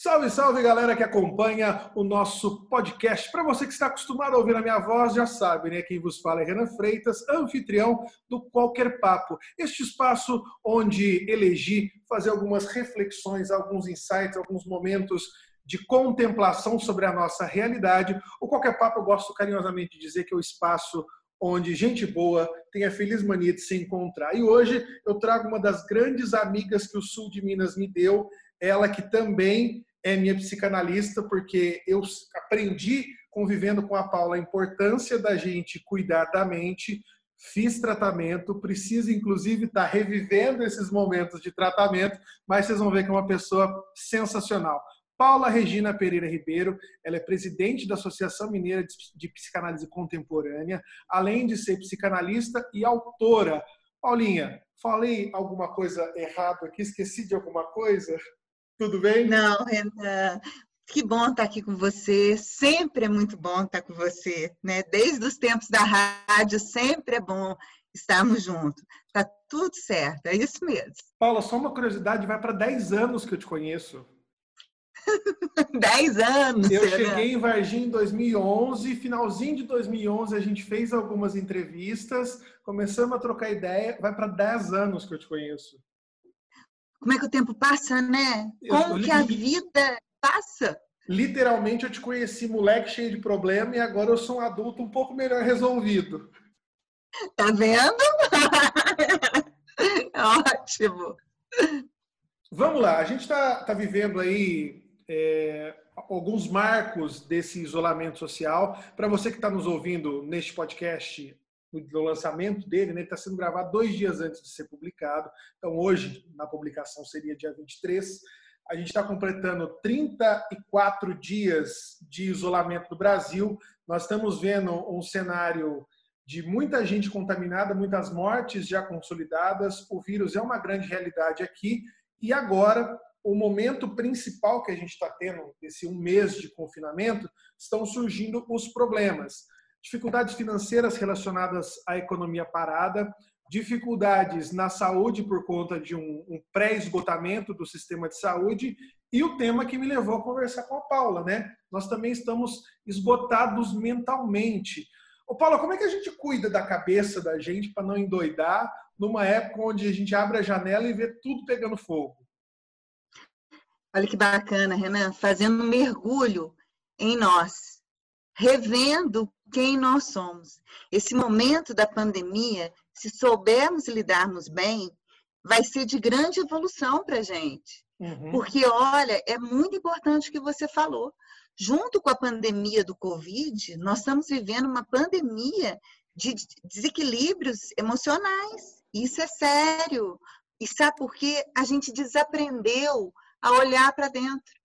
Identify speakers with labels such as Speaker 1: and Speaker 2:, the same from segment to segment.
Speaker 1: Salve, salve galera que acompanha o nosso podcast. Para você que está acostumado a ouvir a minha voz, já sabe, né? Quem vos fala é Renan Freitas, anfitrião do Qualquer Papo. Este espaço onde elegi fazer algumas reflexões, alguns insights, alguns momentos de contemplação sobre a nossa realidade. O Qualquer Papo eu gosto carinhosamente de dizer que é o espaço onde gente boa tem a feliz mania de se encontrar. E hoje eu trago uma das grandes amigas que o sul de Minas me deu, ela que também é minha psicanalista, porque eu aprendi convivendo com a Paula a importância da gente cuidar da mente, fiz tratamento, preciso inclusive estar tá revivendo esses momentos de tratamento, mas vocês vão ver que é uma pessoa sensacional. Paula Regina Pereira Ribeiro, ela é presidente da Associação Mineira de Psicanálise Contemporânea, além de ser psicanalista e autora. Paulinha, falei alguma coisa errada aqui? Esqueci de alguma coisa? Tudo bem?
Speaker 2: Não, Renan. Que bom estar aqui com você. Sempre é muito bom estar com você, né? Desde os tempos da rádio, sempre é bom estarmos juntos. Tá tudo certo, é isso mesmo.
Speaker 1: Paula, só uma curiosidade, vai para 10 anos que eu te conheço.
Speaker 2: 10 anos.
Speaker 1: Eu cheguei em Varginha em 2011, finalzinho de 2011 a gente fez algumas entrevistas, começamos a trocar ideia, vai para 10 anos que eu te conheço
Speaker 2: como é que o tempo passa, né? Como que a vida passa?
Speaker 1: Literalmente eu te conheci moleque cheio de problema e agora eu sou um adulto um pouco melhor resolvido.
Speaker 2: Tá vendo? Ótimo.
Speaker 1: Vamos lá, a gente está tá vivendo aí é, alguns marcos desse isolamento social. Para você que está nos ouvindo neste podcast do lançamento dele, né? Ele está sendo gravado dois dias antes de ser publicado. Então, hoje, na publicação, seria dia 23. A gente está completando 34 dias de isolamento do Brasil. Nós estamos vendo um cenário de muita gente contaminada, muitas mortes já consolidadas. O vírus é uma grande realidade aqui. E agora, o momento principal que a gente está tendo, esse um mês de confinamento, estão surgindo os problemas dificuldades financeiras relacionadas à economia parada, dificuldades na saúde por conta de um, um pré-esgotamento do sistema de saúde e o tema que me levou a conversar com a Paula, né? Nós também estamos esgotados mentalmente. Ô Paula, como é que a gente cuida da cabeça da gente para não endoidar numa época onde a gente abre a janela e vê tudo pegando fogo?
Speaker 2: Olha que bacana, Renan, fazendo um mergulho em nós, revendo quem nós somos. Esse momento da pandemia, se soubermos lidarmos bem, vai ser de grande evolução para a gente. Uhum. Porque, olha, é muito importante o que você falou. Junto com a pandemia do Covid, nós estamos vivendo uma pandemia de desequilíbrios emocionais. Isso é sério. E sabe por quê? A gente desaprendeu a olhar para dentro.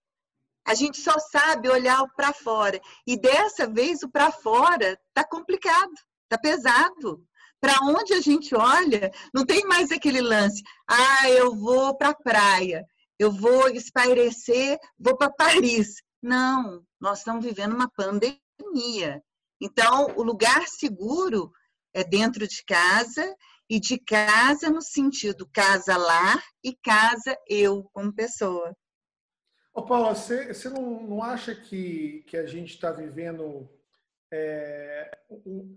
Speaker 2: A gente só sabe olhar para fora. E dessa vez o para fora tá complicado, tá pesado. Para onde a gente olha, não tem mais aquele lance. Ah, eu vou para a praia, eu vou espairecer, vou para Paris. Não, nós estamos vivendo uma pandemia. Então, o lugar seguro é dentro de casa e de casa no sentido casa-lar e casa-eu como pessoa.
Speaker 1: Ô Paula, você, você não, não acha que, que a gente está vivendo. É,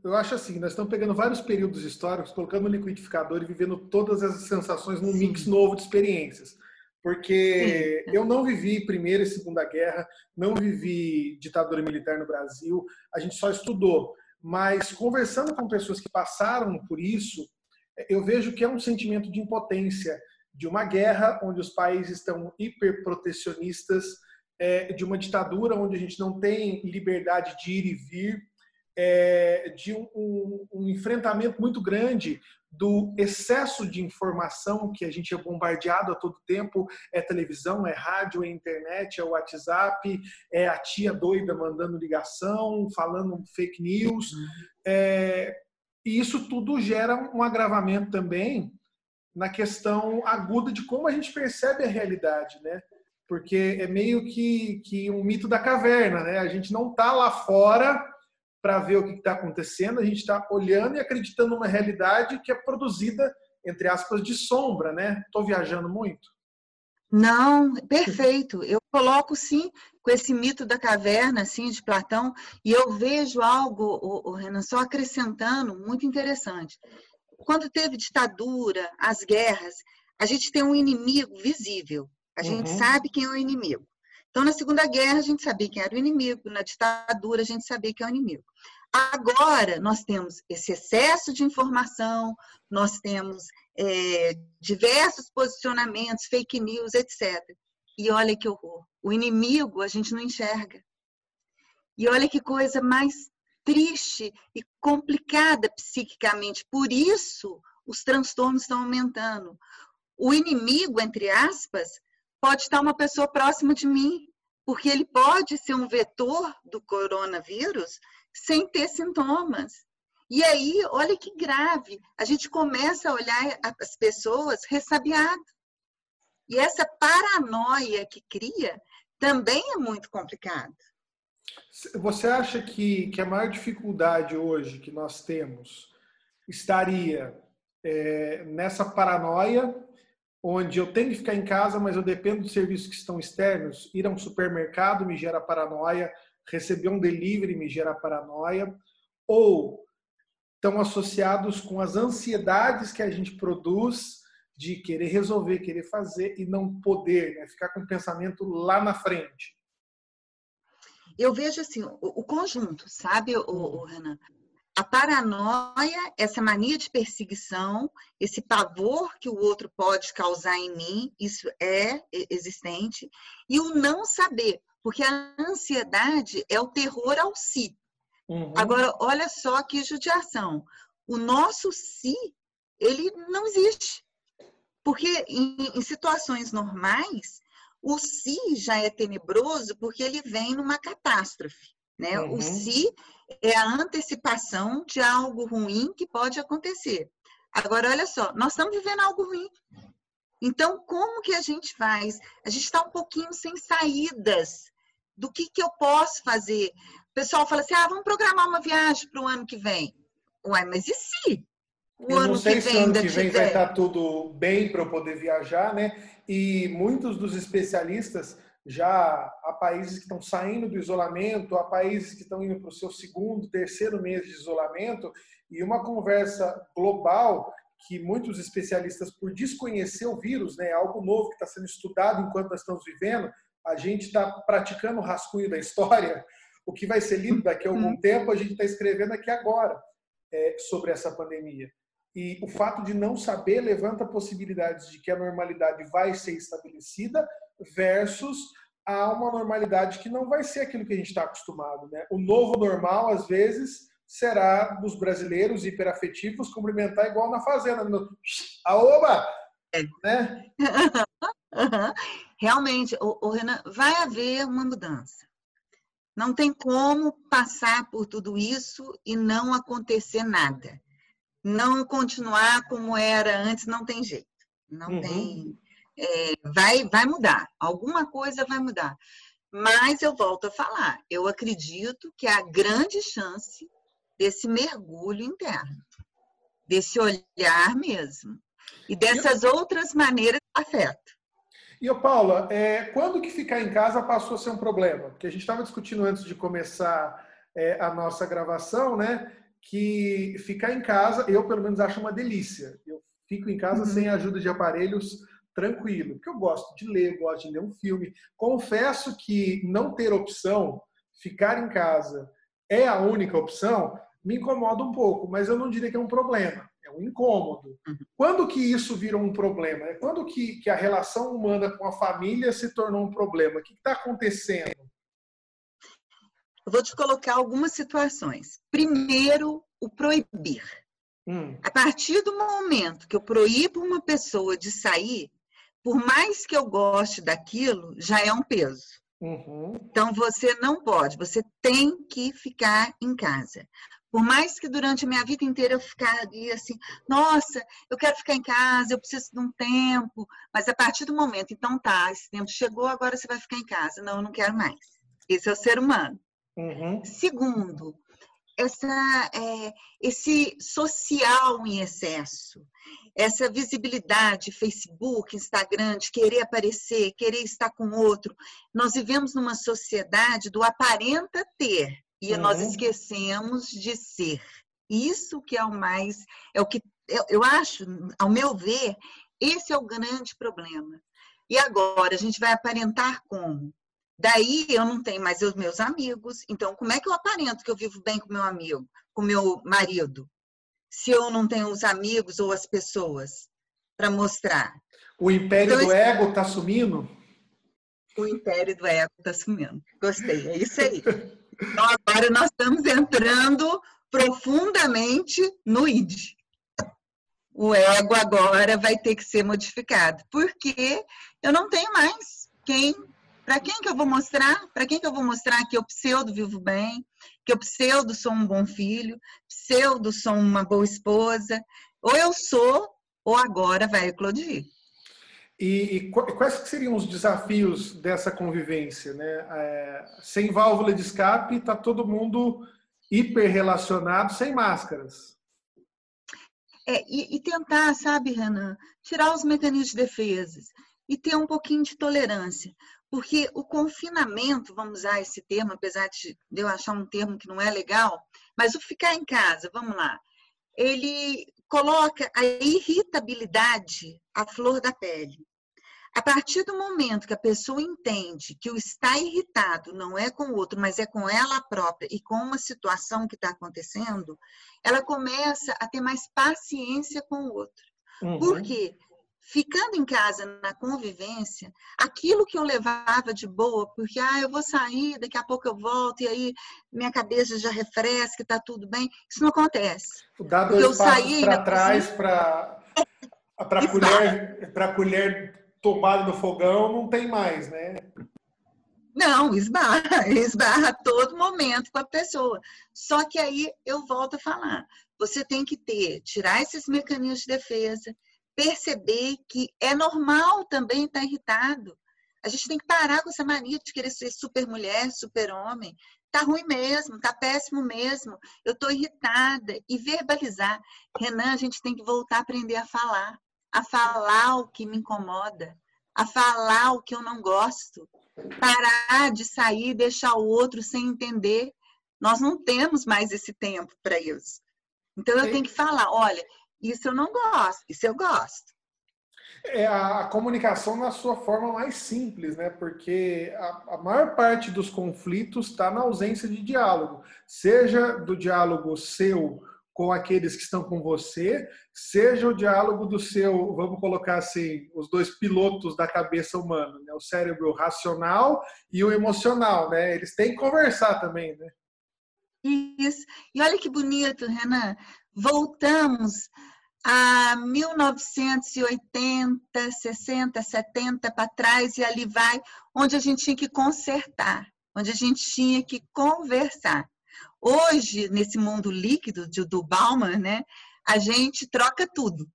Speaker 1: eu acho assim, nós estamos pegando vários períodos históricos, colocando no liquidificador e vivendo todas as sensações num mix novo de experiências. Porque Sim. eu não vivi Primeira e Segunda Guerra, não vivi ditadura militar no Brasil, a gente só estudou. Mas conversando com pessoas que passaram por isso, eu vejo que é um sentimento de impotência de uma guerra onde os países estão hiperprotecionistas, é, de uma ditadura onde a gente não tem liberdade de ir e vir, é, de um, um, um, enfrentamento muito grande do excesso de informação que a gente é bombardeado a todo tempo, é televisão, é rádio, é internet, é WhatsApp, é a tia doida mandando ligação, falando fake news, uhum. é, e isso tudo gera um agravamento também na questão aguda de como a gente percebe a realidade, né? Porque é meio que, que um mito da caverna, né? A gente não está lá fora para ver o que está acontecendo, a gente está olhando e acreditando numa realidade que é produzida, entre aspas, de sombra, né? Estou viajando muito?
Speaker 2: Não, perfeito. Eu coloco sim com esse mito da caverna, assim, de Platão, e eu vejo algo, o, Renan, só acrescentando, muito interessante. Quando teve ditadura, as guerras, a gente tem um inimigo visível. A gente uhum. sabe quem é o inimigo. Então, na Segunda Guerra, a gente sabia quem era o inimigo, na ditadura, a gente sabia quem é o inimigo. Agora, nós temos esse excesso de informação, nós temos é, diversos posicionamentos, fake news, etc. E olha que horror. O inimigo a gente não enxerga. E olha que coisa mais triste e complicada psiquicamente. Por isso, os transtornos estão aumentando. O inimigo, entre aspas, pode estar uma pessoa próxima de mim, porque ele pode ser um vetor do coronavírus sem ter sintomas. E aí, olha que grave, a gente começa a olhar as pessoas ressabiadas. E essa paranoia que cria também é muito complicado.
Speaker 1: Você acha que, que a maior dificuldade hoje que nós temos estaria é, nessa paranoia, onde eu tenho que ficar em casa, mas eu dependo de serviços que estão externos? Ir a um supermercado me gera paranoia, receber um delivery me gera paranoia, ou estão associados com as ansiedades que a gente produz de querer resolver, querer fazer e não poder, né? ficar com o pensamento lá na frente.
Speaker 2: Eu vejo assim, o, o conjunto, sabe, o, o Renan? A paranoia, essa mania de perseguição, esse pavor que o outro pode causar em mim, isso é existente. E o não saber, porque a ansiedade é o terror ao si. Uhum. Agora, olha só que judiação. O nosso si, ele não existe. Porque em, em situações normais, o si já é tenebroso porque ele vem numa catástrofe. Né? Uhum. O si é a antecipação de algo ruim que pode acontecer. Agora, olha só, nós estamos vivendo algo ruim. Então, como que a gente faz? A gente está um pouquinho sem saídas. Do que, que eu posso fazer? O pessoal fala assim: ah, vamos programar uma viagem para o ano que vem. Uai, mas e se?
Speaker 1: O eu ano não sei que se ano que vem vai estar tudo bem para eu poder viajar, né? E muitos dos especialistas já há países que estão saindo do isolamento, há países que estão indo para o seu segundo, terceiro mês de isolamento, e uma conversa global que muitos especialistas, por desconhecer o vírus, né, algo novo que está sendo estudado enquanto nós estamos vivendo, a gente está praticando o rascunho da história, o que vai ser lido daqui a algum uhum. tempo, a gente está escrevendo aqui agora é, sobre essa pandemia. E o fato de não saber levanta possibilidades de que a normalidade vai ser estabelecida versus a uma normalidade que não vai ser aquilo que a gente está acostumado. Né? O novo normal, às vezes, será dos brasileiros hiperafetivos cumprimentar igual na fazenda. No... Aoba! É. Né?
Speaker 2: Realmente, o, o Renan, vai haver uma mudança. Não tem como passar por tudo isso e não acontecer nada não continuar como era antes não tem jeito. Não uhum. tem. É, vai, vai mudar. Alguma coisa vai mudar. Mas eu volto a falar, eu acredito que há grande chance desse mergulho interno, desse olhar mesmo. E dessas outras maneiras afeta.
Speaker 1: E, ô Paula, é, quando que ficar em casa passou a ser um problema? Porque a gente estava discutindo antes de começar é, a nossa gravação, né? Que ficar em casa, eu pelo menos acho uma delícia. Eu fico em casa uhum. sem ajuda de aparelhos, tranquilo, porque eu gosto de ler, gosto de ler um filme. Confesso que não ter opção, ficar em casa é a única opção, me incomoda um pouco, mas eu não diria que é um problema, é um incômodo. Uhum. Quando que isso virou um problema? É quando que, que a relação humana com a família se tornou um problema? O que está acontecendo?
Speaker 2: Eu vou te colocar algumas situações. Primeiro, o proibir. Hum. A partir do momento que eu proíbo uma pessoa de sair, por mais que eu goste daquilo, já é um peso. Uhum. Então você não pode, você tem que ficar em casa. Por mais que durante a minha vida inteira eu ficaria assim, nossa, eu quero ficar em casa, eu preciso de um tempo, mas a partir do momento, então tá, esse tempo chegou, agora você vai ficar em casa. Não, eu não quero mais. Esse é o ser humano. Uhum. Segundo, essa, é, esse social em excesso, essa visibilidade, Facebook, Instagram, de querer aparecer, querer estar com outro. Nós vivemos numa sociedade do aparenta ter e uhum. nós esquecemos de ser. Isso que é o mais, é o que eu, eu acho, ao meu ver, esse é o grande problema. E agora a gente vai aparentar como? Daí eu não tenho mais os meus amigos. Então, como é que eu aparento que eu vivo bem com meu amigo, com meu marido, se eu não tenho os amigos ou as pessoas para mostrar?
Speaker 1: O império então, do ego está sumindo?
Speaker 2: O império do ego está sumindo. Gostei, é isso aí. Então, agora nós estamos entrando profundamente no id. O ego agora vai ter que ser modificado, porque eu não tenho mais quem para quem que eu vou mostrar? Para quem que eu vou mostrar que eu pseudo vivo bem, que eu pseudo sou um bom filho, pseudo sou uma boa esposa? Ou eu sou, ou agora vai eclodir.
Speaker 1: E, e quais seriam os desafios dessa convivência? Né? É, sem válvula de escape, está todo mundo hiperrelacionado, sem máscaras.
Speaker 2: É, e, e, tentar, sabe, Renan, tirar os mecanismos de defesa e ter um pouquinho de tolerância. Porque o confinamento, vamos usar esse termo, apesar de eu achar um termo que não é legal, mas o ficar em casa, vamos lá, ele coloca a irritabilidade à flor da pele. A partir do momento que a pessoa entende que o estar irritado não é com o outro, mas é com ela própria e com uma situação que está acontecendo, ela começa a ter mais paciência com o outro. Uhum. Por quê? Ficando em casa na convivência, aquilo que eu levava de boa, porque ah, eu vou sair, daqui a pouco eu volto e aí minha cabeça já refresca, está tudo bem, isso não acontece.
Speaker 1: Dá dois passos para trás para para colher para colher tomada no fogão não tem mais, né?
Speaker 2: Não, esbarra, esbarra a todo momento com a pessoa. Só que aí eu volto a falar, você tem que ter, tirar esses mecanismos de defesa, perceber que é normal também estar irritado. A gente tem que parar com essa mania de querer ser super mulher, super homem. Tá ruim mesmo, tá péssimo mesmo. Eu tô irritada e verbalizar. Renan, a gente tem que voltar a aprender a falar, a falar o que me incomoda, a falar o que eu não gosto. Parar de sair e deixar o outro sem entender. Nós não temos mais esse tempo para isso. Então eu tenho que falar, olha, isso eu não gosto, isso eu gosto.
Speaker 1: É a, comunicação na sua forma mais simples, né? Porque a, a maior parte dos conflitos está na ausência de diálogo, seja do diálogo seu com aqueles que estão com você, seja o diálogo do seu, vamos colocar assim, os dois pilotos da cabeça humana, né? o cérebro racional e o emocional, né? Eles têm que conversar também, né?
Speaker 2: Isso. E olha que bonito, Renan voltamos a 1980, 60, 70 para trás e ali vai, onde a gente tinha que consertar, onde a gente tinha que conversar. Hoje, nesse mundo líquido do Bauman, né, a gente troca tudo.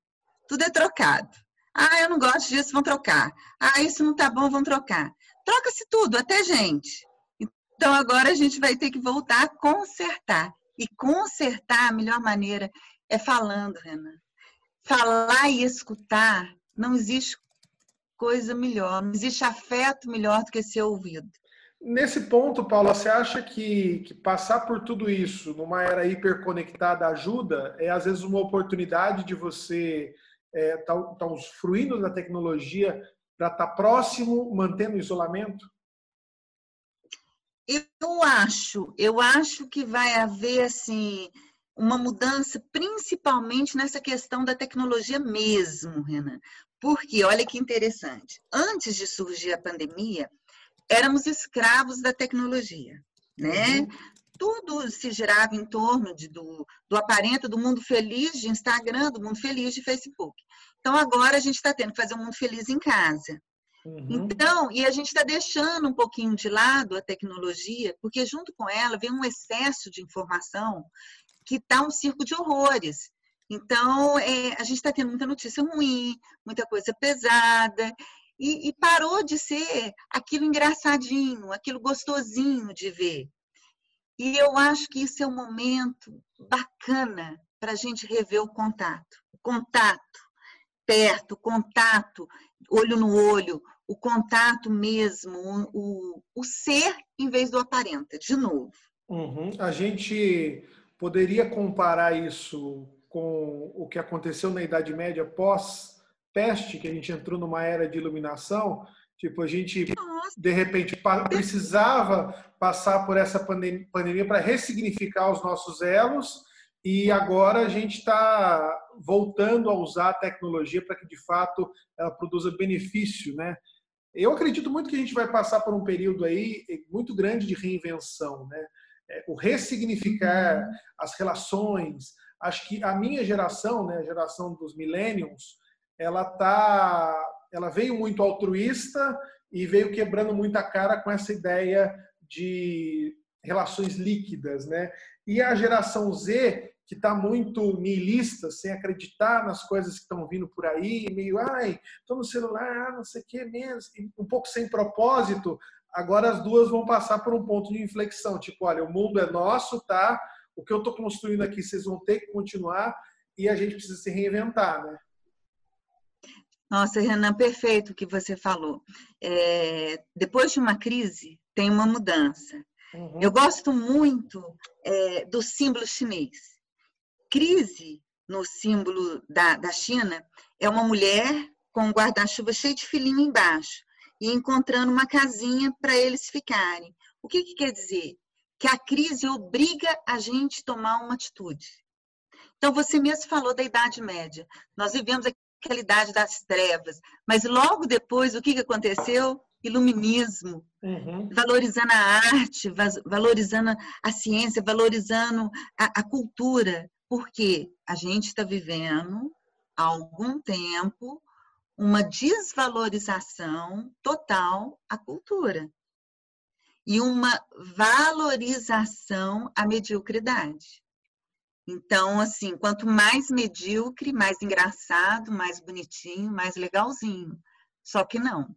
Speaker 2: Tudo é trocado. Ah, eu não gosto disso, vão trocar. Ah, isso não tá bom, vão trocar. Troca-se tudo, até gente. Então agora a gente vai ter que voltar a consertar. E consertar a melhor maneira é falando, Renan. Falar e escutar, não existe coisa melhor, não existe afeto melhor do que ser ouvido.
Speaker 1: Nesse ponto, Paula, você acha que, que passar por tudo isso numa era hiperconectada ajuda? É às vezes uma oportunidade de você estar é, tá, tá usufruindo da tecnologia para estar tá próximo, mantendo o isolamento?
Speaker 2: Eu acho, eu acho que vai haver assim uma mudança, principalmente nessa questão da tecnologia mesmo, Renan. Porque olha que interessante. Antes de surgir a pandemia, éramos escravos da tecnologia, né? Uhum. Tudo se girava em torno de, do, do aparento do mundo feliz de Instagram, do mundo feliz de Facebook. Então agora a gente está tendo que fazer um mundo feliz em casa. Uhum. Então, e a gente está deixando um pouquinho de lado a tecnologia, porque junto com ela vem um excesso de informação que está um circo de horrores. Então, é, a gente está tendo muita notícia ruim, muita coisa pesada, e, e, parou de ser aquilo engraçadinho, aquilo gostosinho de ver. E eu acho que isso é um momento bacana para a gente rever o contato. O contato perto, o contato olho no olho, o contato mesmo, o, o ser em vez do aparenta, de novo.
Speaker 1: Uhum. A gente poderia comparar isso com o que aconteceu na Idade Média pós-peste, que a gente entrou numa era de iluminação, Tipo, a gente, de repente, precisava passar por essa pandemia para ressignificar os nossos elos e agora a gente está voltando a usar a tecnologia para que, de fato, ela produza benefício, né? Eu acredito muito que a gente vai passar por um período aí muito grande de reinvenção, né? É, o ressignificar as relações. Acho que a minha geração, né, a geração dos millennials, ela tá ela veio muito altruísta e veio quebrando muita cara com essa ideia de relações líquidas, né? E a geração Z, que está muito nihilista, sem acreditar nas coisas que estão vindo por aí, meio, ai, estou no celular, não sei o que mesmo, um pouco sem propósito, agora as duas vão passar por um ponto de inflexão, tipo, olha, o mundo é nosso, tá? O que eu estou construindo aqui, vocês vão ter que continuar e a gente precisa se reinventar, né?
Speaker 2: Nossa, Renan, perfeito o que você falou. É, depois de uma crise, tem uma mudança. Uhum. Eu gosto muito é, do símbolo chinês. Crise, no símbolo da, da China, é uma mulher com um guarda-chuva cheio de filhinho embaixo e encontrando uma casinha para eles ficarem. O que, que quer dizer? Que a crise obriga a gente a tomar uma atitude. Então, você mesmo falou da Idade Média. Nós vivemos aquela idade das trevas. Mas logo depois, o que, que aconteceu? Iluminismo, uhum. valorizando a arte, valorizando a ciência, valorizando a, a cultura. Porque a gente está vivendo há algum tempo uma desvalorização total à cultura e uma valorização à mediocridade. Então, assim, quanto mais medíocre, mais engraçado, mais bonitinho, mais legalzinho. Só que não,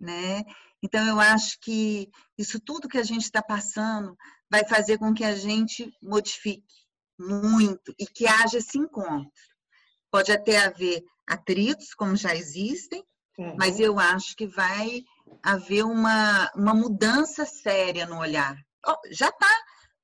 Speaker 2: né? Então, eu acho que isso tudo que a gente está passando vai fazer com que a gente modifique muito e que haja esse encontro. Pode até haver atritos, como já existem, uhum. mas eu acho que vai haver uma, uma mudança séria no olhar. Oh, já está.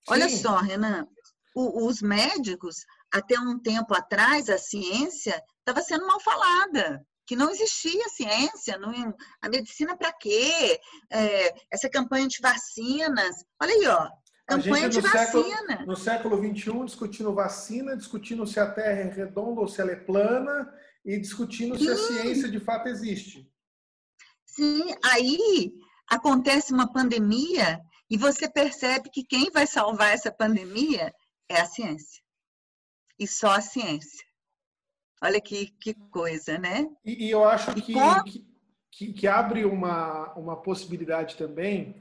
Speaker 2: Olha só, Renan, o, os médicos, até um tempo atrás, a ciência estava sendo mal falada, que não existia ciência, não, a medicina para quê? É, essa campanha de vacinas, olha aí, ó, campanha de vacina.
Speaker 1: Século, no século XXI, discutindo vacina, discutindo se a Terra é redonda ou se ela é plana, e discutindo Sim. se a ciência de fato existe.
Speaker 2: Sim, aí acontece uma pandemia e você percebe que quem vai salvar essa pandemia é a ciência. E só a ciência. Olha que, que coisa, né?
Speaker 1: E, e eu acho que, que, que, abre uma, uma possibilidade também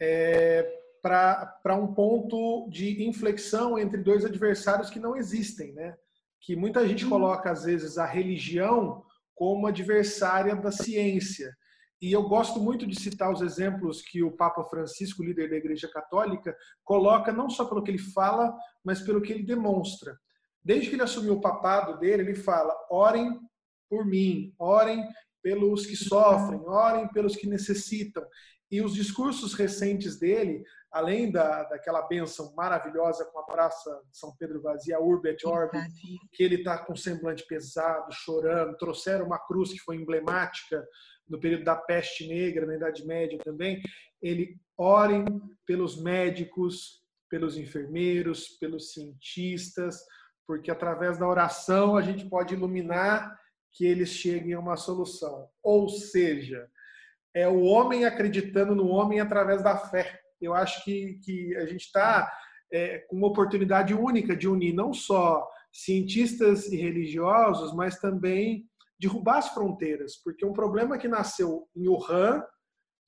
Speaker 1: é, para um ponto de inflexão entre dois adversários que não existem, né? Que muita gente uhum. coloca, às vezes, a religião como adversária da ciência. E eu gosto muito de citar os exemplos que o Papa Francisco, líder da Igreja Católica, coloca não só pelo que ele fala, mas pelo que ele demonstra. Desde que ele assumiu o papado dele, ele fala: orem por mim, orem pelos que sofrem, orem pelos que necessitam. E os discursos recentes dele, além da, daquela benção maravilhosa com a Praça de São Pedro vazia, Urbe et Orbe, que ele está com semblante pesado, chorando, trouxeram uma cruz que foi emblemática no período da peste negra, na Idade Média também, ele orem pelos médicos, pelos enfermeiros, pelos cientistas, porque através da oração a gente pode iluminar que eles cheguem a uma solução. Ou seja, é o homem acreditando no homem através da fé. Eu acho que, que a gente está é, com uma oportunidade única de unir não só cientistas e religiosos, mas também derrubar as fronteiras, porque um problema que nasceu em Wuhan,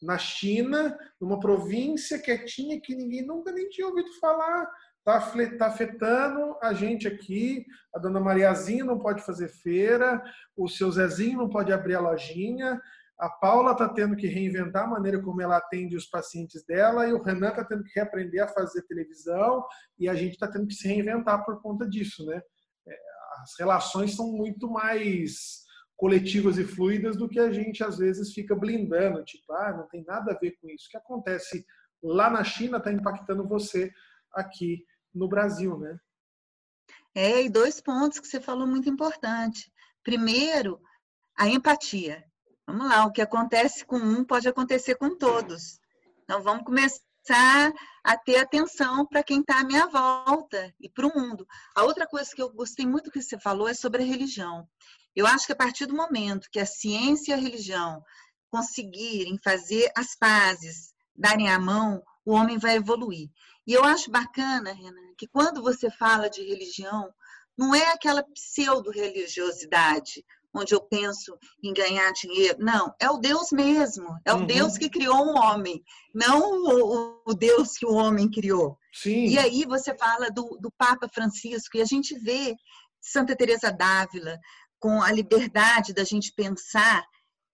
Speaker 1: na China, numa província quietinha que ninguém nunca nem tinha ouvido falar, está tá afetando a gente aqui. A dona Mariazinha não pode fazer feira, o seu Zezinho não pode abrir a lojinha, a Paula está tendo que reinventar a maneira como ela atende os pacientes dela e o Renan está tendo que reaprender a fazer televisão e a gente está tendo que se reinventar por conta disso, né? É, as relações são muito mais coletivas e fluidas do que a gente às vezes fica blindando, tipo, ah, não tem nada a ver com isso. O que acontece lá na China está impactando você aqui no Brasil, né?
Speaker 2: É, e dois pontos que você falou muito importante. Primeiro, a empatia. Vamos lá, o que acontece com um pode acontecer com todos. Então, vamos começar a ter atenção para quem está à minha volta e para o mundo. A outra coisa que eu gostei muito que você falou é sobre a religião. Eu acho que a partir do momento que a ciência e a religião conseguirem fazer as pazes, darem a mão, o homem vai evoluir. E eu acho bacana, Renan, que quando você fala de religião, não é aquela pseudo-religiosidade, onde eu penso em ganhar dinheiro. Não, é o Deus mesmo. É o uhum. Deus que criou um homem, não o, o, Deus que o homem criou.
Speaker 1: Sim.
Speaker 2: E aí você fala do, do Papa Francisco, e a gente vê Santa Teresa d'Ávila com a liberdade da gente pensar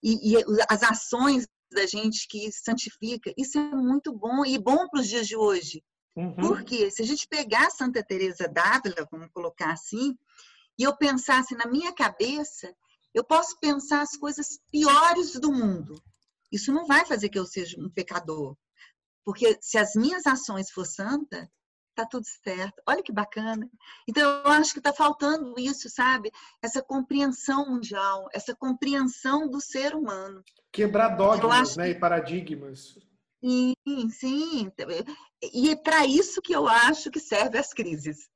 Speaker 2: e, e as ações da gente que santifica. Isso é muito bom e bom para os dias de hoje. Uhum. Porque se a gente pegar Santa Teresa d'Ávila, vamos colocar assim, e eu pensasse na minha cabeça, eu posso pensar as coisas piores do mundo. Isso não vai fazer que eu seja um pecador. Porque se as minhas ações for santa, tá tudo certo. Olha que bacana. Então eu acho que está faltando isso, sabe? Essa compreensão mundial, essa compreensão do ser humano.
Speaker 1: Quebrar dogmas, né, que... e paradigmas.
Speaker 2: Sim, sim. E é para isso que eu acho que servem as crises.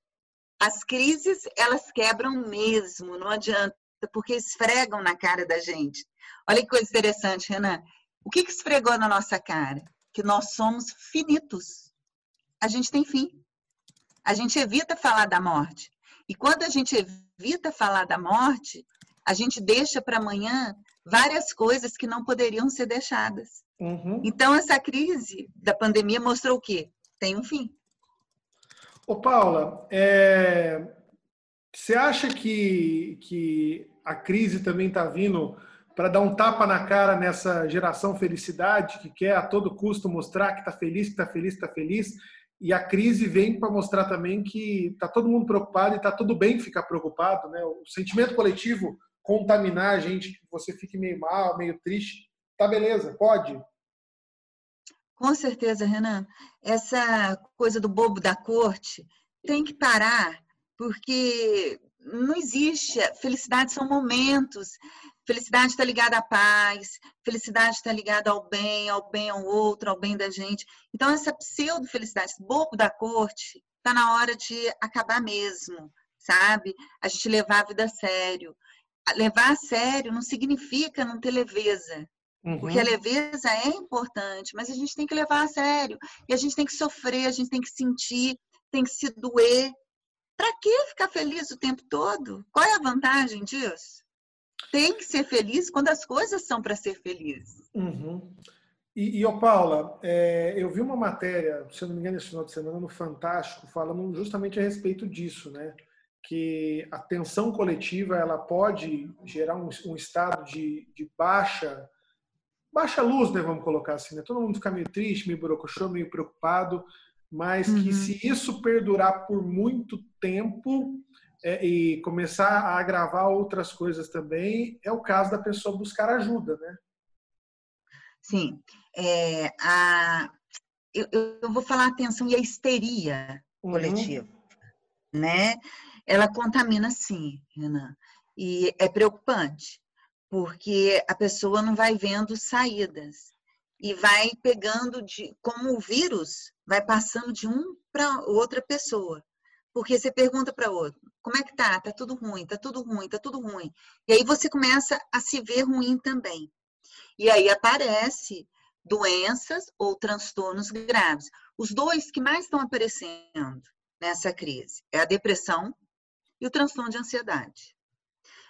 Speaker 2: As crises, elas quebram mesmo, não adianta porque esfregam na cara da gente. Olha que coisa interessante, Renan. O que, que esfregou na nossa cara? Que nós somos finitos. A gente tem fim. A gente evita falar da morte. E quando a gente evita falar da morte, a gente deixa para amanhã várias coisas que não poderiam ser deixadas. Uhum. Então, essa crise da pandemia mostrou o quê? Tem um fim.
Speaker 1: Ô, Paula, é... Você acha que, que a crise também está vindo para dar um tapa na cara nessa geração felicidade que quer a todo custo mostrar que está feliz, que está feliz, que está feliz? E a crise vem para mostrar também que está todo mundo preocupado e está tudo bem ficar preocupado, né? O sentimento coletivo contaminar a gente, que você fique meio mal, meio triste, tá beleza, pode.
Speaker 2: Com certeza, Renan. Essa coisa do bobo da corte tem que parar porque não existe. Felicidade são momentos. Felicidade está ligada à paz, felicidade está ligada ao bem, ao bem ao outro, ao bem da gente. Então, essa pseudo-felicidade, esse bobo da corte, está na hora de acabar mesmo, sabe? A gente levar a vida a sério. Levar a sério não significa não ter leveza, Uhum. Porque a leveza é importante, mas a gente tem que levar a sério. E a gente tem que sofrer, a gente tem que sentir, tem que se doer, para que ficar feliz o tempo todo? Qual é a vantagem disso? Tem que ser feliz quando as coisas são para ser felizes.
Speaker 1: Uhum. E, e Paula, é, eu vi uma matéria, se eu não me engano, esse final de semana no Fantástico, falando justamente a respeito disso, né? Que a tensão coletiva ela pode gerar um, um estado de, de, baixa baixa luz, né? Vamos colocar assim, né? Todo mundo fica meio triste, meio borocochô, meio preocupado mas uhum. que se isso perdurar por muito tempo é, e começar a agravar outras coisas também, é o caso da pessoa buscar ajuda, né?
Speaker 2: Sim. É, a, eu, eu, vou falar atenção e a histeria uhum. coletiva, né? Ela contamina sim, Renan. E é preocupante, porque a pessoa não vai vendo saídas e vai pegando de como o vírus vai passando de um para outra pessoa. Porque você pergunta para outro, como é que tá? Tá tudo ruim, tá tudo ruim, tá tudo ruim. E aí você começa a se ver ruim também. E aí aparece doenças ou transtornos graves. Os dois que mais estão aparecendo nessa crise é a depressão e o transtorno de ansiedade.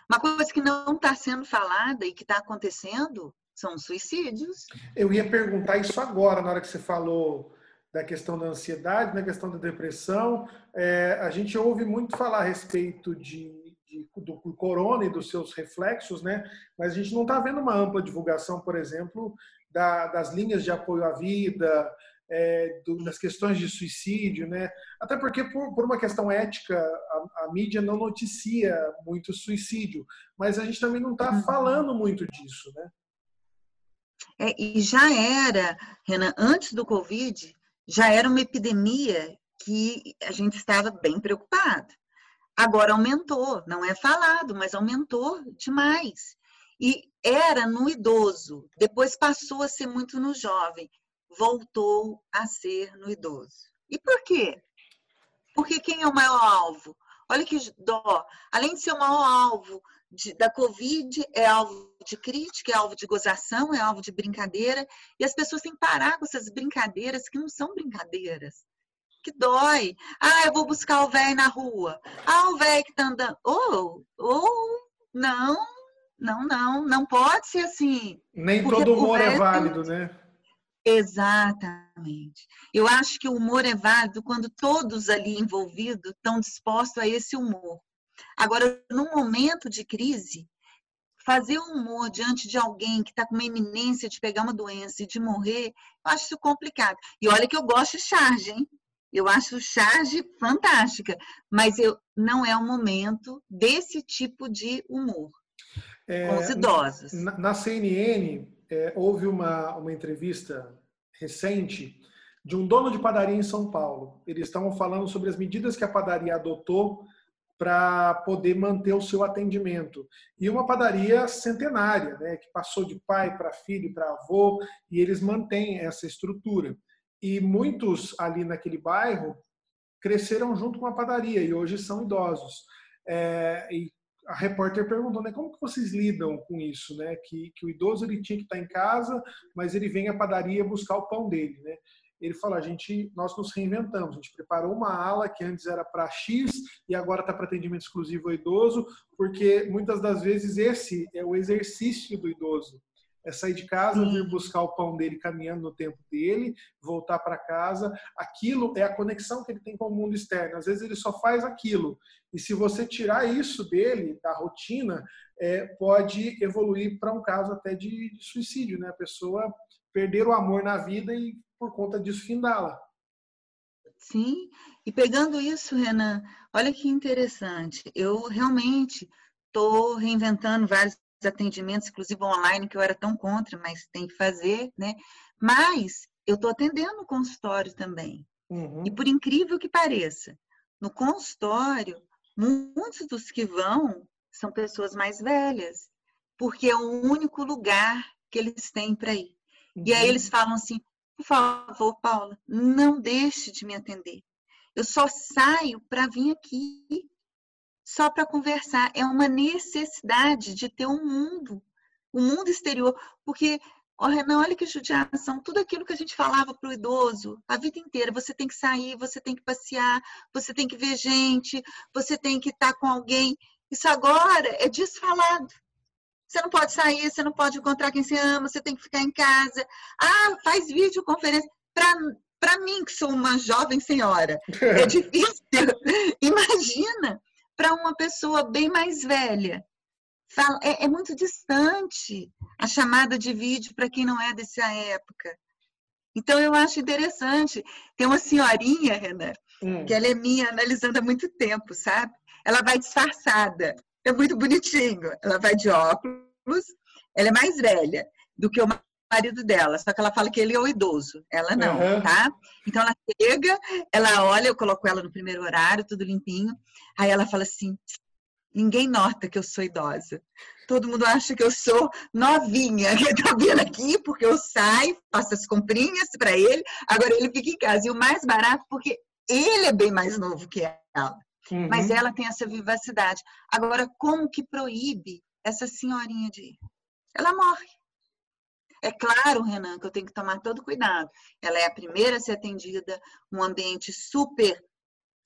Speaker 2: Uma coisa que não está sendo falada e que está acontecendo são suicídios.
Speaker 1: Eu ia perguntar isso agora, na hora que você falou da questão da ansiedade, da questão da depressão. É, a gente ouve muito falar a respeito de, de de, do corona e dos seus reflexos, né? Mas a gente não está vendo uma ampla divulgação, por exemplo, da, das linhas de apoio à vida, é, do, das questões de suicídio, né? Até porque, por, por uma questão ética, a, a, mídia não noticia muito suicídio, mas a gente também não está uhum. falando muito disso, né?
Speaker 2: É, e já era, Renan, antes do Covid, já era uma epidemia que a gente estava bem preocupado. Agora aumentou, não é falado, mas aumentou demais. E era no idoso, depois passou a ser muito no jovem voltou a ser no idoso. E por quê? Porque quem é o maior alvo? Olha que dó. Além de ser o maior alvo de, da Covid, é alvo de crítica, é alvo de gozação, é alvo de brincadeira. E as pessoas têm que parar com essas brincadeiras que não são brincadeiras. Que dói. Ah, eu vou buscar o velho na rua. Ah, o velho que tá andando. Ou, oh, ou, oh, não, não, não. Não pode ser assim.
Speaker 1: Nem todo humor é válido, né?
Speaker 2: Exatamente. Eu acho que o humor é válido quando todos ali envolvidos estão dispostos a esse humor. Agora, num momento de crise, fazer humor diante de alguém que está com uma iminência de pegar uma doença e de morrer, eu acho isso complicado. E olha que eu gosto de charge, hein? Eu acho charge fantástica, mas eu, não é o momento desse tipo de humor é, com os idosos.
Speaker 1: Na, na CNN, é, houve uma, uma entrevista recente de um dono de padaria em São Paulo. Eles estavam falando sobre as medidas que a padaria adotou para poder manter o seu atendimento. E uma padaria centenária, né, que passou de pai para filho, para avô, e eles mantêm essa estrutura. E muitos ali naquele bairro cresceram junto com a padaria e hoje são idosos. É, e a repórter perguntou, né, como que vocês lidam com isso, né, que, que o idoso ele tinha que estar em casa, mas ele vem à padaria buscar o pão dele, né? Ele falou, a gente, nós nos reinventamos, a gente preparou uma ala que antes era para X e agora está para atendimento exclusivo ao idoso, porque muitas das vezes esse é o exercício do idoso é sair de casa, vir buscar o pão dele caminhando no tempo dele, voltar para casa. Aquilo é a conexão que ele tem com o mundo externo. Às vezes ele só faz aquilo. E se você tirar isso dele, da rotina, é, pode evoluir para um caso até de, de, suicídio, né? A pessoa perder o amor na vida e por conta disso findá-la.
Speaker 2: Sim, e pegando isso, Renan, olha que interessante. Eu realmente estou reinventando vários atendimentos, inclusive online, que eu era tão contra, mas tem que fazer, né? Mas eu estou atendendo no consultório também. Uhum. E por incrível que pareça, no consultório, muitos dos que vão são pessoas mais velhas, porque é o único lugar que eles têm para ir. Uhum. E aí uhum. eles falam assim: por favor, Paula, não deixe de me atender. Eu só saio para vir aqui só para conversar. É uma necessidade de ter um mundo, um mundo exterior. Porque, oh, Renan, olha que judiação, tudo aquilo que a gente falava para o idoso a vida inteira. Você tem que sair, você tem que passear, você tem que ver gente, você tem que estar com alguém. Isso agora é desfalado. Você não pode sair, você não pode encontrar quem você ama, você tem que ficar em casa. Ah, faz videoconferência. Para mim, que sou uma jovem senhora, é difícil. Imagina para uma pessoa bem mais velha. É, é, muito distante a chamada de vídeo para quem não é dessa época. Então, eu acho interessante. Tem uma senhorinha, Renan, hum. que ela é minha analisando há muito tempo, sabe? Ela vai disfarçada. É muito bonitinho. Ela vai de óculos. Ela é mais velha do que o marido dela, só que ela fala que ele é o idoso, ela não, uhum. tá? Então ela chega, ela olha, eu coloco ela no primeiro horário, tudo limpinho, aí ela fala assim: ninguém nota que eu sou idosa. Todo mundo acha que eu sou novinha, que tá vendo aqui, porque eu saio, faço as comprinhas para ele, agora ele fica em casa. E o mais barato, porque ele é bem mais novo que ela. Uhum. Mas ela tem essa vivacidade. Agora, como que proíbe essa senhorinha de? Ela morre. É claro, Renan, que eu tenho que tomar todo cuidado. Ela é a primeira a ser atendida, um ambiente super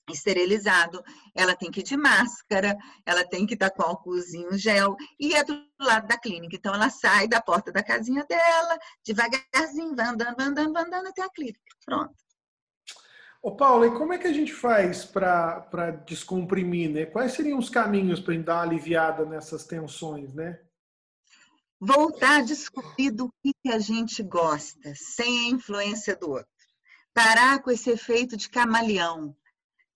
Speaker 2: esterilizado, ela tem que ir de máscara, ela tem que estar com álcoolzinho gel e é do lado da clínica. Então ela sai da porta da casinha dela, devagarzinho, vai andando, andando, andando até a clínica. Pronto.
Speaker 1: Ô Paulo, e como é que a gente faz para descomprimir, né? Quais seriam os caminhos para dar uma aliviada nessas tensões, né?
Speaker 2: Voltar a descobrir do que a gente gosta, sem a influência do outro. Parar com esse efeito de camaleão.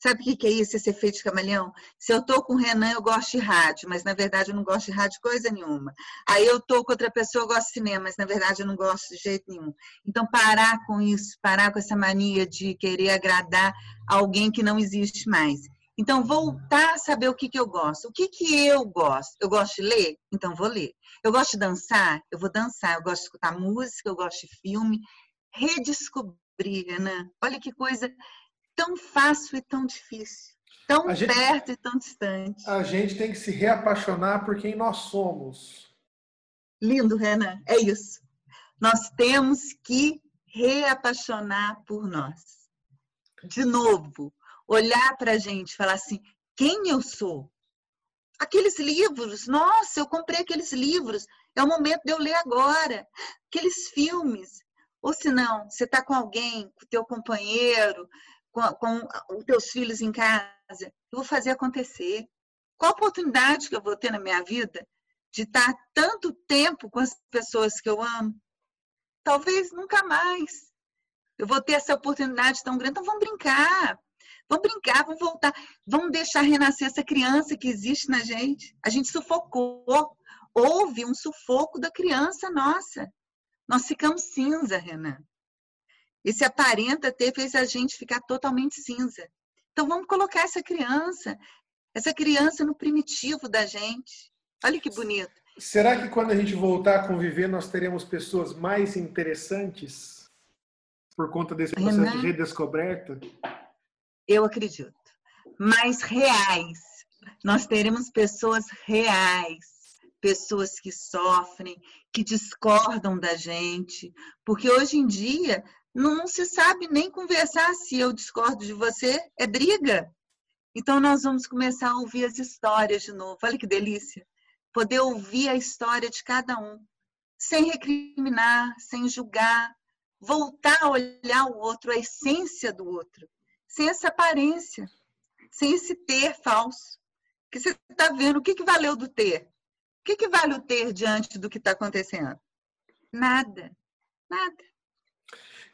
Speaker 2: Sabe o que é isso, esse efeito de camaleão? Se eu tô com o Renan, eu gosto de rádio, mas na verdade eu não gosto de rádio coisa nenhuma. Aí eu tô com outra pessoa, eu gosto de cinema, mas na verdade eu não gosto de jeito nenhum. Então parar com isso, parar com essa mania de querer agradar alguém que não existe mais. Então voltar a saber o que, que eu gosto. O que, que eu gosto? Eu gosto de ler? Então vou ler. Eu gosto de dançar? Eu vou dançar. Eu gosto de escutar música, eu gosto de filme. Redescobrir, Renan. Olha que coisa tão fácil e tão difícil, tão gente, perto e tão distante.
Speaker 1: A gente tem que se reapaixonar por quem nós somos.
Speaker 2: Lindo, Renan, é isso. Nós temos que reapaixonar por nós. De novo, olhar para a gente, falar assim: quem eu sou? Aqueles livros, nossa, eu comprei aqueles livros, é o momento de eu ler agora. Aqueles filmes, ou se não, você está com alguém, com o teu companheiro, com, com os teus filhos em casa, eu vou fazer acontecer. Qual a oportunidade que eu vou ter na minha vida de estar tanto tempo com as pessoas que eu amo? Talvez nunca mais. Eu vou ter essa oportunidade tão grande. Então vamos brincar. Vamos brincar, vamos voltar. Vamos deixar renascer essa criança que existe na gente. A gente sufocou. Houve um sufoco da criança nossa. Nós ficamos cinza, Renan. Esse aparenta ter fez a gente ficar totalmente cinza. Então vamos colocar essa criança, essa criança no primitivo da gente. Olha que bonito.
Speaker 1: Será que quando a gente voltar a conviver, nós teremos pessoas mais interessantes por conta desse processo Renan, de redescoberta?
Speaker 2: Eu acredito. Mais reais. Nós teremos pessoas reais pessoas que sofrem, que discordam da gente, porque hoje em dia não se sabe nem conversar se eu discordo de você, é briga. Então nós vamos começar a ouvir as histórias de novo. Olha que delícia. Poder ouvir a história de cada um, sem recriminar, sem julgar, voltar a olhar o outro, a essência do outro, sem essa aparência, sem esse ter falso. Que você está vendo, o que, que valeu do ter? O que, que vale o ter diante do que está acontecendo? Nada, nada.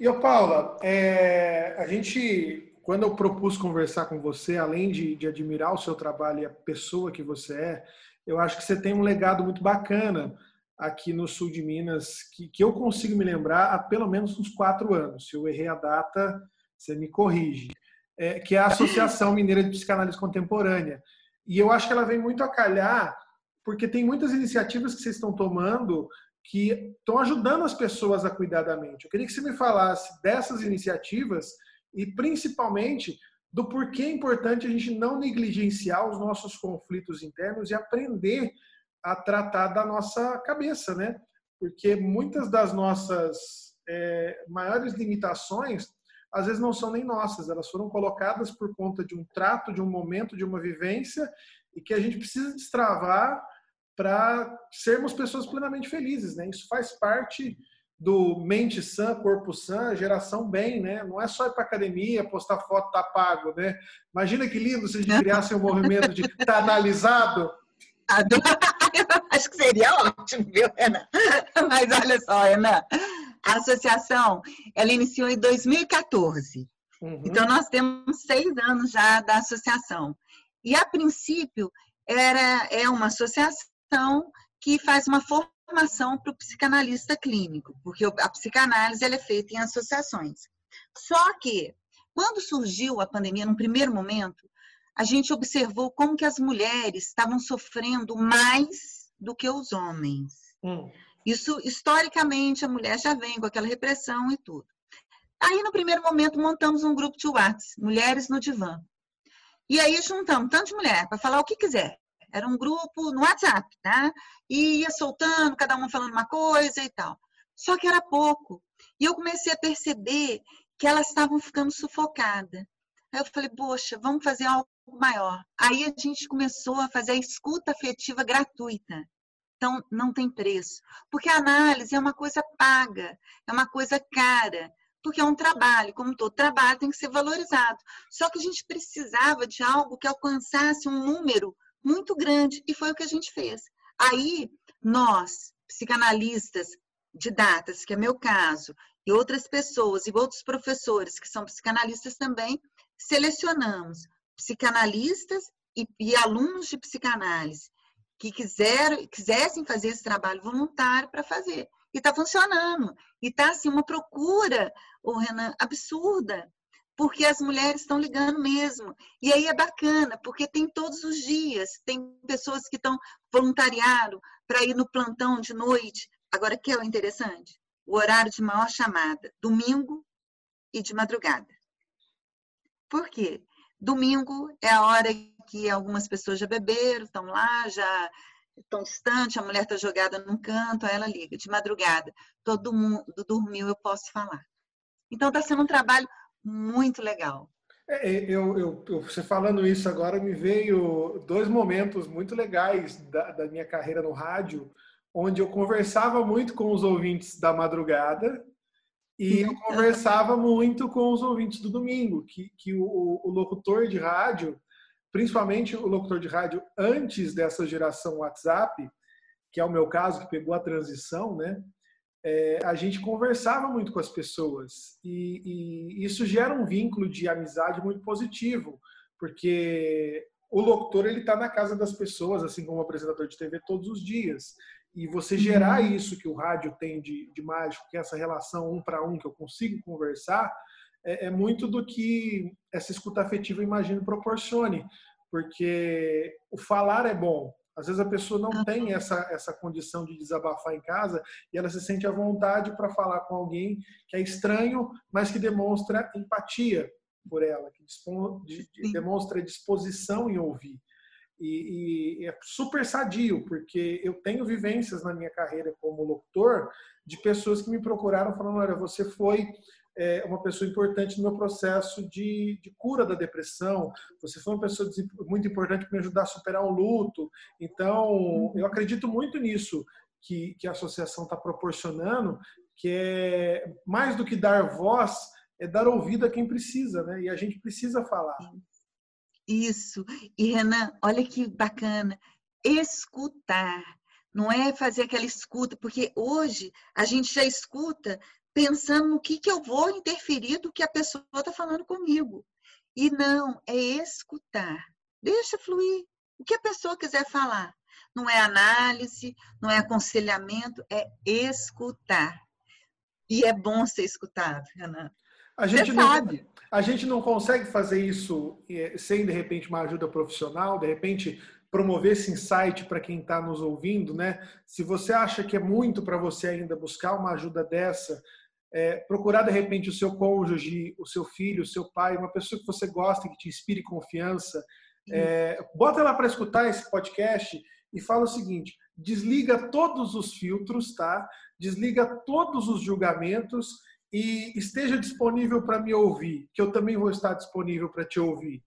Speaker 1: E, ô Paula, é, a gente, quando eu propus conversar com você, além de, de admirar o seu trabalho e a pessoa que você é, eu acho que você tem um legado muito bacana aqui no sul de Minas, que, que eu consigo me lembrar há pelo menos uns quatro anos. Se eu errei a data, você me corrige. É, que é a Associação Mineira de Psicanálise Contemporânea. E eu acho que ela vem muito a calhar, porque tem muitas iniciativas que vocês estão tomando que estão ajudando as pessoas a cuidar da mente. Eu queria que você me falasse dessas iniciativas e principalmente do porquê é importante a gente não negligenciar os nossos conflitos internos e aprender a tratar da nossa cabeça, né? Porque muitas das nossas é, maiores limitações às vezes não são nem nossas, elas foram colocadas por conta de um trato, de um momento, de uma vivência e que a gente precisa destravar para sermos pessoas plenamente felizes, né? Isso faz parte do mente sã, corpo sã, geração bem, né? Não é só ir para academia, postar foto, tá pago, né? Imagina que lindo se a gente criasse um movimento de tá analisado.
Speaker 2: Acho que seria ótimo, viu, Renan? Mas olha só, Renan, a associação, ela iniciou em 2014. Uhum. Então, nós temos seis anos já da associação. E, a princípio, era, é uma associação que faz uma formação para o psicanalista clínico, porque a psicanálise ela é feita em associações. Só que, quando surgiu a pandemia, no primeiro momento, a gente observou como que as mulheres estavam sofrendo mais do que os homens. Hum. Isso, historicamente, a mulher já vem com aquela repressão e tudo. Aí, no primeiro momento, montamos um grupo de WhatsApp, Mulheres no Divã. E aí juntamos tanto de mulher para falar o que quiser. Era um grupo no WhatsApp, tá? E ia soltando, cada uma falando uma coisa e tal. Só que era pouco. E eu comecei a perceber que elas estavam ficando sufocadas. Aí eu falei, poxa, vamos fazer algo maior. Aí a gente começou a fazer a escuta afetiva gratuita. Então, não tem preço. Porque a análise é uma coisa paga, é uma coisa cara. porque é um trabalho, como todo trabalho tem que ser valorizado. Só que a gente precisava de algo que alcançasse um número muito grande, e foi o que a gente fez. Aí, nós, psicanalistas de datas, que é meu caso, e outras pessoas, e outros professores que são psicanalistas também, selecionamos psicanalistas e, e alunos de psicanálise que quiser, quisessem fazer esse trabalho voluntário para fazer. E está funcionando. E está assim, uma procura, o Renan, absurda. Porque as mulheres estão ligando mesmo. E aí é bacana, porque tem todos os dias. Tem pessoas que estão voluntariado para ir no plantão de noite. Agora, que é o interessante? O horário de maior chamada, domingo e de madrugada. Por quê? Domingo é a hora que algumas pessoas já beberam, estão lá, já estão distante, a mulher está jogada num canto, aí ela liga. De madrugada, todo mundo dormiu, eu posso falar. Então está sendo um trabalho muito legal.
Speaker 1: É, é, eu, eu, eu, você falando isso agora me veio dois momentos muito legais da, da minha carreira no rádio, onde eu conversava muito com os ouvintes da madrugada e eu conversava muito com os ouvintes do domingo, que, que o, o locutor de rádio, principalmente o locutor de rádio antes dessa geração WhatsApp, que é o meu caso, que pegou a transição, né? É, a gente conversava muito com as pessoas e, e, isso gera um vínculo de amizade muito positivo, porque o locutor ele está na casa das pessoas, assim como o apresentador de TV todos os dias. E você gerar uhum. isso que o rádio tem de, de mágico, que é essa relação um para um que eu consigo conversar, é, é muito do que essa escuta afetiva, imagino, proporcione. Porque o falar é bom, às vezes a pessoa não tem essa, essa condição de desabafar em casa e ela se sente à vontade para falar com alguém que é estranho, mas que demonstra empatia por ela, que de, de, demonstra disposição em ouvir. E, e, é super sadio, porque eu tenho vivências na minha carreira como locutor de pessoas que me procuraram falando: olha, você foi é, uma pessoa importante no meu processo de, de, cura da depressão, você foi uma pessoa muito importante para me ajudar a superar o luto. Então, uhum. eu acredito muito nisso que, que a associação está proporcionando, que é mais do que dar voz, é dar ouvido a quem precisa, né? E a gente precisa falar.
Speaker 2: Isso. E Renan, olha que bacana. Escutar. Não é fazer aquela escuta, porque hoje a gente já escuta pensando no que, que eu vou interferir do que a pessoa está falando comigo. E não, é escutar. Deixa fluir. O que a pessoa quiser falar. Não é análise, não é aconselhamento, é escutar. E é bom ser escutado, Renan.
Speaker 1: A gente, não, a gente não consegue fazer isso eh, sem, de repente, uma ajuda profissional, de repente, promover esse insight para quem está nos ouvindo, né? Se você acha que é muito para você ainda buscar uma ajuda dessa, é, procurar de repente o seu cônjuge, o seu filho, o seu pai, uma pessoa que você gosta, que te inspire confiança, é, bota ela para escutar esse podcast e fala o seguinte: desliga todos os filtros, tá? Desliga todos os julgamentos e esteja disponível para me ouvir, que eu também vou estar disponível para te ouvir.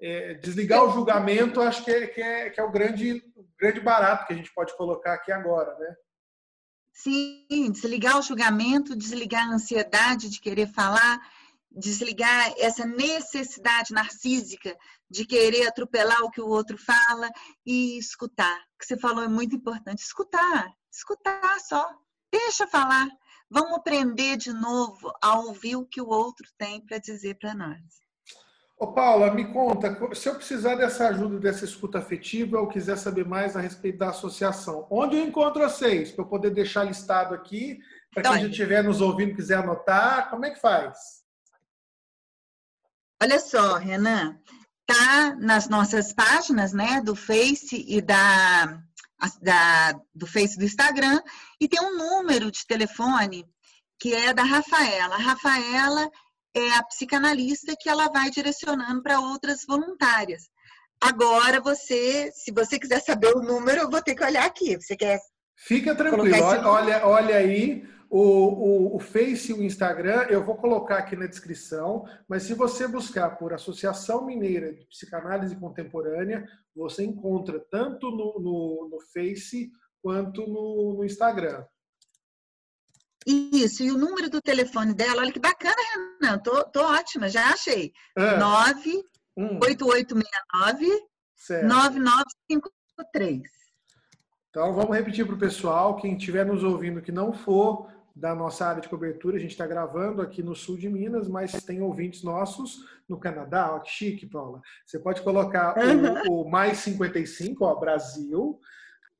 Speaker 1: É, desligar o julgamento, acho que é, que é, que é o grande, grande barato que a gente pode colocar aqui agora, né?
Speaker 2: Sim, desligar o julgamento, desligar a ansiedade de querer falar, desligar essa necessidade narcísica de querer atropelar o que o outro fala e escutar. O que você falou é muito importante. Escutar, escutar só. Deixa falar. Vamos aprender de novo a ouvir o que o outro tem para dizer para nós.
Speaker 1: Ô Paula, me conta, se eu precisar dessa ajuda, dessa escuta afetiva, ou quiser saber mais a respeito da associação, onde eu encontro vocês? Para eu poder deixar listado aqui, para quem já estiver nos ouvindo quiser anotar, como é que faz?
Speaker 2: Olha só, Renan, tá nas nossas páginas, né, do Face e da da, do Face do Instagram, e tem um número de telefone que é da Rafaela. A Rafaela é a psicanalista que ela vai direcionando para outras voluntárias. Agora, você, se você quiser saber o número, eu vou ter que olhar aqui. Você quer?
Speaker 1: Fica tranquilo. Olha, olha aí o, o, o Face e o Instagram, eu vou colocar aqui na descrição. Mas se você buscar por Associação Mineira de Psicanálise Contemporânea, você encontra tanto no, no, no Face quanto no, no Instagram.
Speaker 2: Isso, e o número do telefone dela, olha que bacana, Renan, tô, tô ótima, já achei. É. 98869 9953.
Speaker 1: Então, vamos repetir para o pessoal, quem estiver nos ouvindo que não for da nossa área de cobertura, a gente está gravando aqui no sul de Minas, mas tem ouvintes nossos no Canadá, ó, que chique, Paula. Você pode colocar uhum. o, o, mais 55, ó, Brasil,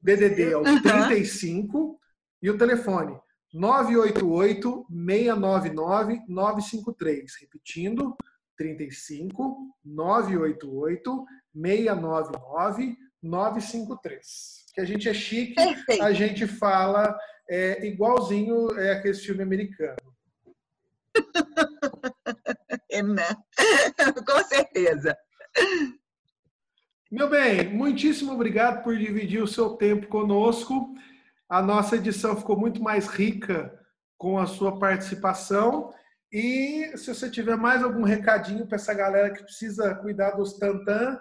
Speaker 1: DDD é o uhum. 35 e o telefone 988-699-953. Repetindo, 35 988 699 953. Que a gente é chique, Perfeito. a gente fala é, igualzinho é, aquele filme americano.
Speaker 2: É, né? Com certeza.
Speaker 1: Meu bem, muitíssimo obrigado por dividir o seu tempo conosco. A nossa edição ficou muito mais rica com a sua participação. E se você tiver mais algum recadinho para essa galera que precisa cuidar dos tantã,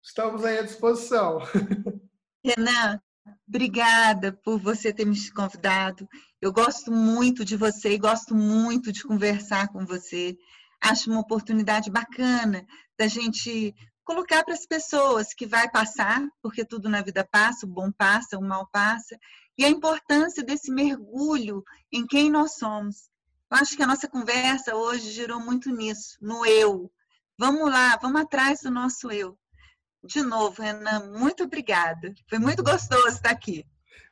Speaker 1: estamos aí à disposição.
Speaker 2: Renan, obrigada por você ter me convidado. Eu gosto muito de você e gosto muito de conversar com você. Acho uma oportunidade bacana da gente colocar para as pessoas que vai passar, porque tudo na vida passa, o bom passa, o mal passa, e a importância desse mergulho em quem nós somos. Eu acho que a nossa conversa hoje girou muito nisso, no eu. Vamos lá, vamos atrás do nosso eu. De novo, Renan, muito obrigada. Foi muito gostoso estar aqui.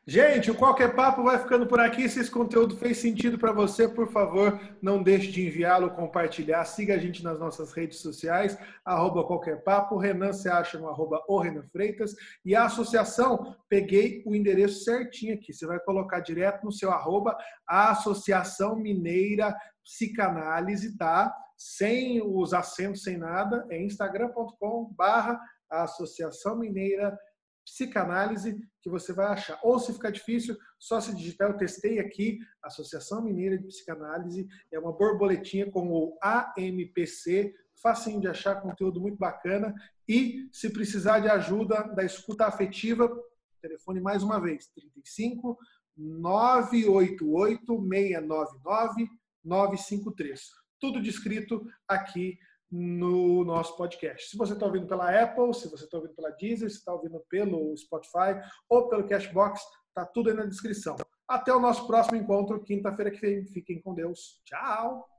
Speaker 1: Gente, o Qualquer Papo vai ficando por aqui. Se esse conteúdo fez sentido para você, por favor, não deixe de enviá-lo, compartilhar. Siga a gente nas nossas redes sociais, arroba Qualquer Papo. Renan se acha no arroba o Renan Freitas. E a associação, peguei o endereço certinho aqui. Você vai colocar direto no seu arroba a Associação Mineira Psicanálise, tá? Sem os acentos, sem nada. É instagram.com barra Associação Mineira psicanálise que você vai achar. Ou se ficar difícil, só se digitar, eu testei aqui, Associação Mineira de Psicanálise, é uma borboletinha com o AMPC, facinho de achar, conteúdo muito bacana. E se precisar de ajuda da escuta afetiva, telefone mais uma vez, 35 988 699 953. Tudo descrito aqui no nosso podcast. Se você está ouvindo pela Apple, se você está ouvindo pela Deezer, se está ouvindo pelo Spotify ou pelo Cashbox, está tudo aí na descrição. Até o nosso próximo encontro, quinta-feira que vem. Fiquem com Deus. Tchau!